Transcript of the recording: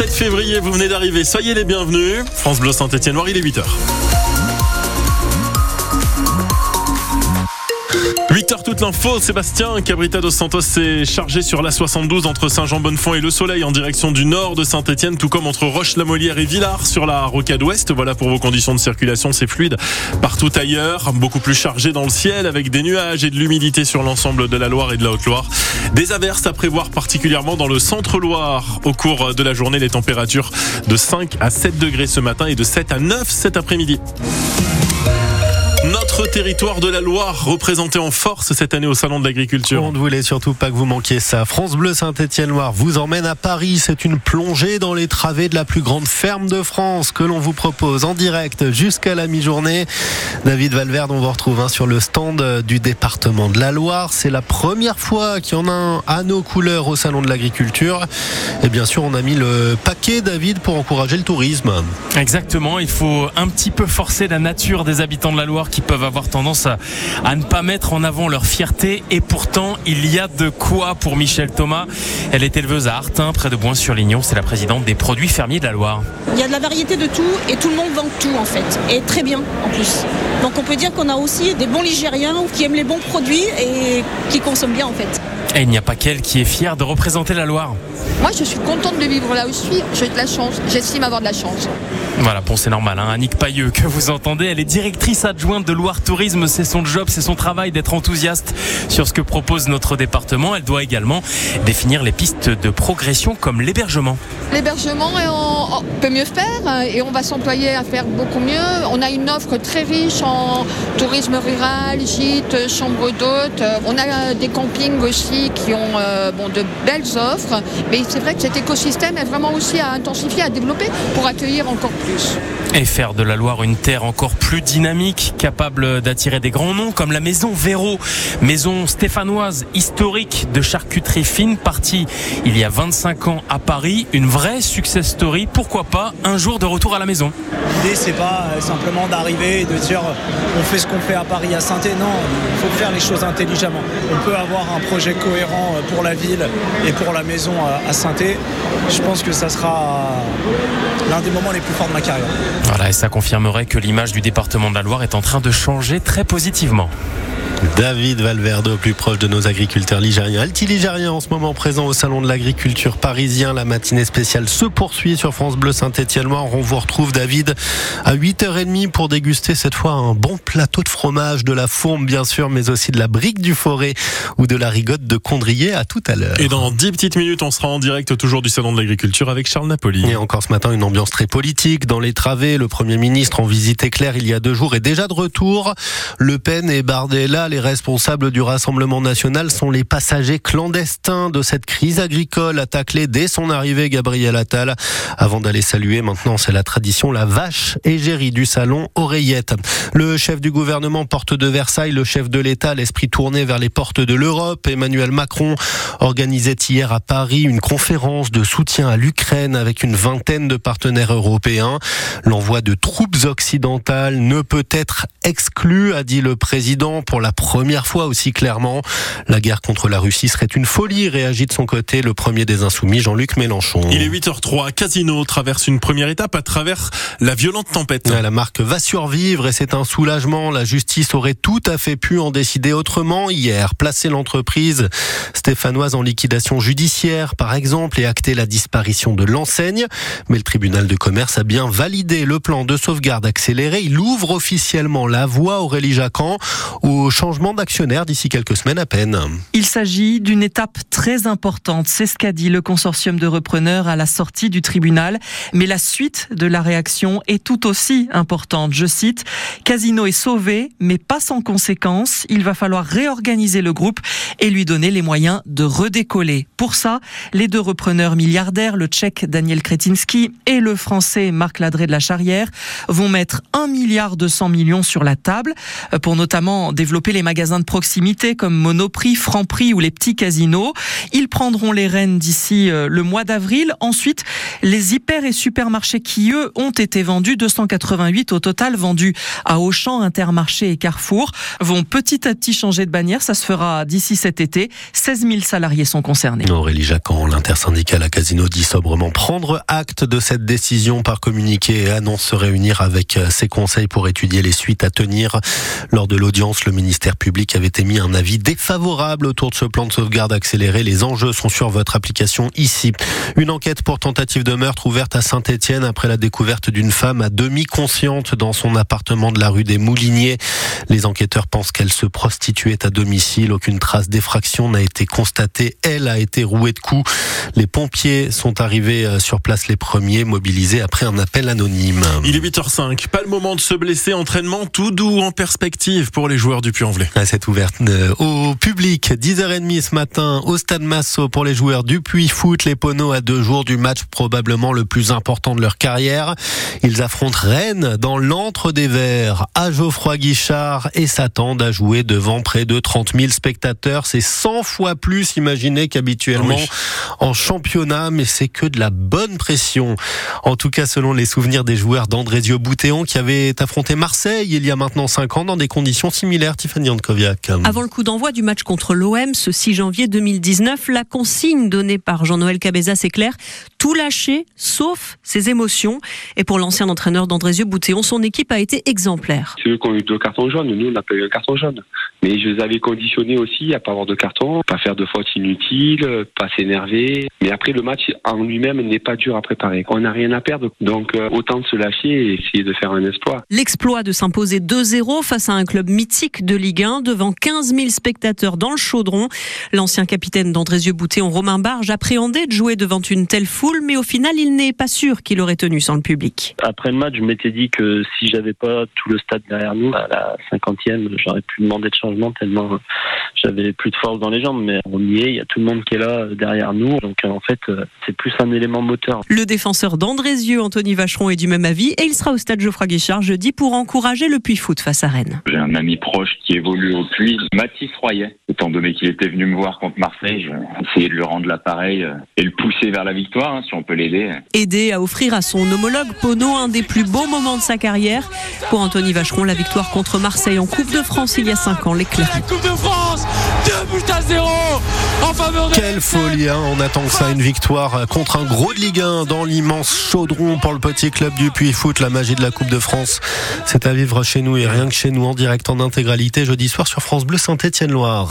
7 février, vous venez d'arriver, soyez les bienvenus. France Bleu Saint-Etienne-Noir, il est 8h. 8h toute l'info, Sébastien Cabrita dos Santos s'est chargé sur la 72 entre Saint-Jean-Bonnefond et Le Soleil en direction du nord de Saint-Etienne, tout comme entre Roche-la-Molière et Villars sur la rocade ouest. Voilà pour vos conditions de circulation, c'est fluide partout ailleurs, beaucoup plus chargé dans le ciel avec des nuages et de l'humidité sur l'ensemble de la Loire et de la Haute-Loire. Des averses à prévoir particulièrement dans le centre-Loire. Au cours de la journée, les températures de 5 à 7 degrés ce matin et de 7 à 9 cet après-midi. Notre territoire de la Loire représenté en force cette année au Salon de l'Agriculture. On ne voulait surtout pas que vous manquiez ça. France Bleu Saint-Étienne-Loire vous emmène à Paris. C'est une plongée dans les travées de la plus grande ferme de France que l'on vous propose en direct jusqu'à la mi-journée. David Valverde, on vous retrouve hein, sur le stand du département de la Loire. C'est la première fois qu'il y en a un à nos couleurs au Salon de l'Agriculture. Et bien sûr, on a mis le paquet, David, pour encourager le tourisme. Exactement. Il faut un petit peu forcer la nature des habitants de la Loire qui peuvent avoir tendance à, ne pas mettre en avant leur fierté. Et pourtant, il y a de quoi pour Michel Thomas. Elle est éleveuse à Artin, près de Boin-sur-Lignon. C'est la présidente des produits fermiers de la Loire. Il y a de la variété de tout et tout le monde vend tout en fait. Et très bien en plus. Donc on peut dire qu'on a aussi des bons Ligériens qui aiment les bons produits et qui consomment bien en fait. Et il n'y a pas qu'elle qui est fière de représenter la Loire. Moi, je suis contente de vivre là où je suis. J'ai de la chance. J'estime avoir de la chance. Voilà, bon, c'est normal. Hein. Annick Pailleux, que vous entendez, elle est directrice adjointe de Loire Tourisme. C'est son job, c'est son travail d'être enthousiaste sur ce que propose notre département. Elle doit également définir les pistes de progression comme l'hébergement. L'hébergement, on peut mieux faire et on va s'employer à faire beaucoup mieux. On a une offre très riche en tourisme rural, gîtes, chambres d'hôtes. On a des campings aussi qui ont euh, de belles offres. Mais c'est vrai que cet écosystème est vraiment aussi à intensifier, à développer pour accueillir encore plus. Et faire de la Loire une terre encore plus dynamique, capable d'attirer des grands noms comme la maison Véro, maison stéphanoise historique de charcuterie fine, partie il y a 25 ans à Paris, une vraie success story. Pourquoi pas un jour de retour à la maison L'idée c'est pas euh, simplement d'arriver et de dire on fait ce qu'on fait à Paris à saint Non, il faut faire les choses intelligemment. On peut avoir un projet cohérent euh, pour la ville et pour la maison à saint Je pense que ça sera l'un des moments les plus forts de ma carrière. Voilà, et ça confirmerait que l'image du département de la Loire est en train de changer très positivement. David Valverde, au plus proche de nos agriculteurs ligériens. Alti-Ligérien en ce moment présent au Salon de l'Agriculture parisien. La matinée spéciale se poursuit sur France Bleu Saint-Étienne-Loire. On vous retrouve, David, à 8h30 pour déguster cette fois un bon plateau de fromage, de la fourme, bien sûr, mais aussi de la brique du forêt ou de la rigotte de Condrier. À tout à l'heure. Et dans 10 petites minutes, on sera en direct toujours du Salon de l'Agriculture avec Charles Napoli. Et encore ce matin, une ambiance très politique. Dans les travées, le Premier ministre en visite éclair il y a deux jours est déjà de retour. Le Pen et Bardella les responsables du Rassemblement national sont les passagers clandestins de cette crise agricole, a taclé dès son arrivée Gabriel Attal. Avant d'aller saluer, maintenant c'est la tradition, la vache égérie du salon Oreillette. Le chef du gouvernement porte de Versailles, le chef de l'État, l'esprit tourné vers les portes de l'Europe. Emmanuel Macron organisait hier à Paris une conférence de soutien à l'Ukraine avec une vingtaine de partenaires européens. L'envoi de troupes occidentales ne peut être exclu, a dit le président pour la première fois aussi clairement. La guerre contre la Russie serait une folie, réagit de son côté le premier des insoumis, Jean-Luc Mélenchon. Il est 8h03, Casino traverse une première étape à travers la violente tempête. La marque va survivre et c'est un soulagement. La justice aurait tout à fait pu en décider autrement hier. Placer l'entreprise stéphanoise en liquidation judiciaire, par exemple, et acter la disparition de l'enseigne. Mais le tribunal de commerce a bien validé le plan de sauvegarde accéléré. Il ouvre officiellement la voie, Aurélie Jacquan, au changement changement d'ici quelques semaines à peine. Il s'agit d'une étape très importante, c'est ce qu'a dit le consortium de repreneurs à la sortie du tribunal, mais la suite de la réaction est tout aussi importante. Je cite, Casino est sauvé, mais pas sans conséquences. Il va falloir réorganiser le groupe et lui donner les moyens de redécoller. Pour ça, les deux repreneurs milliardaires, le tchèque Daniel Kretinsky et le français Marc Ladré de la Charrière, vont mettre 1 milliard 200 millions sur la table pour notamment développer les magasins de proximité comme Monoprix, Franprix ou les petits casinos. Ils prendront les rênes d'ici euh, le mois d'avril. Ensuite, les hyper et supermarchés qui, eux, ont été vendus, 288 au total vendus à Auchan, Intermarché et Carrefour, vont petit à petit changer de bannière. Ça se fera d'ici cet été. 16 000 salariés sont concernés. Aurélie Jacquan, l'intersyndicale à Casino, dit sobrement prendre acte de cette décision par communiqué et annonce se réunir avec euh, ses conseils pour étudier les suites à tenir. Lors de l'audience, le ministère public avait émis un avis défavorable autour de ce plan de sauvegarde accéléré. Les enjeux sont sur votre application ici. Une enquête pour tentative de meurtre ouverte à Saint-Etienne après la découverte d'une femme à demi consciente dans son appartement de la rue des Mouliniers. Les enquêteurs pensent qu'elle se prostituait à domicile. Aucune trace d'effraction n'a été constatée. Elle a été rouée de coups. Les pompiers sont arrivés euh, sur place les premiers, mobilisés après un appel anonyme. Il est 8h05. Pas le moment de se blesser. Entraînement tout doux en perspective pour les joueurs du Puy-en-Velay. C'est ouverte euh, au public. 10h30 ce matin au Stade Massot pour les joueurs du Puy Foot. Les Poneaux à deux jours du match probablement le plus important de leur carrière. Ils affrontent Rennes dans l'antre des Verts à Geoffroy Guichard et s'attendent à jouer devant près de 30 000 spectateurs. C'est 100 fois plus imaginé qu'habituellement en championnat, mais c'est que de la bonne pression. En tout cas, selon les souvenirs des joueurs d'Andrézieux Boutéon qui avait affronté Marseille il y a maintenant 5 ans dans des conditions similaires, Tiffany Avant le coup d'envoi du match contre l'OM ce 6 janvier 2019, la consigne donnée par Jean-Noël Cabeza, c'est clair, tout lâcher sauf ses émotions. Et pour l'ancien entraîneur d'Andrézieux Boutéon, son équipe a été exemplaire. C'est eux qui ont eu deux cartons jaunes, nous on n'a pas eu un carton jaune. Mais je les avais conditionnés aussi à pas avoir de carton, pas faire de fautes inutiles, pas s'énerver. Mais après le match en lui-même n'est pas dur à préparer. On n'a rien à perdre, donc euh, autant de se lâcher et essayer de faire un exploit. L'exploit de s'imposer 2-0 face à un club mythique de Ligue 1 devant 15 000 spectateurs dans le chaudron. L'ancien capitaine d'Andrézieux Boutéon, Romain Barge, appréhendait de jouer devant une telle foule, mais au final, il n'est pas sûr qu'il aurait tenu sans le public. Après le match, je m'étais dit que si j'avais pas tout le stade derrière nous, à la cinquantième, j'aurais pu demander de changement tellement j'avais plus de force dans les jambes. Mais on y est, il y a tout le monde qui est là derrière nous. Donc en fait, c'est plus un élément moteur. Le défenseur d'Andrézieux, Anthony Vacheron, est du même avis et il sera au stade Geoffroy Guichard jeudi pour encourager le Puy Foot face à Rennes. J'ai un ami proche qui évolue au Puy, Mathis Royet. Étant donné qu'il était venu me voir contre Marseille, j'ai essayé de lui rendre l'appareil et le pousser vers la victoire, hein, si on peut l'aider. Aider à offrir à son homologue Pono un des plus beaux moments de sa carrière. Pour Anthony Vacheron, la victoire contre Marseille en Coupe de France il y a 5 ans l'éclair. Coupe de France 2 buts à 0 en faveur de Quelle folie, hein on attend que ça, une victoire contre un gros de Ligue 1 dans l'immense chaudron pour le petit club du Puy Foot, la magie de la Coupe de France. C'est à vivre chez nous et rien que chez nous en direct en intégralité jeudi soir sur France Bleu Saint-Étienne-Loire.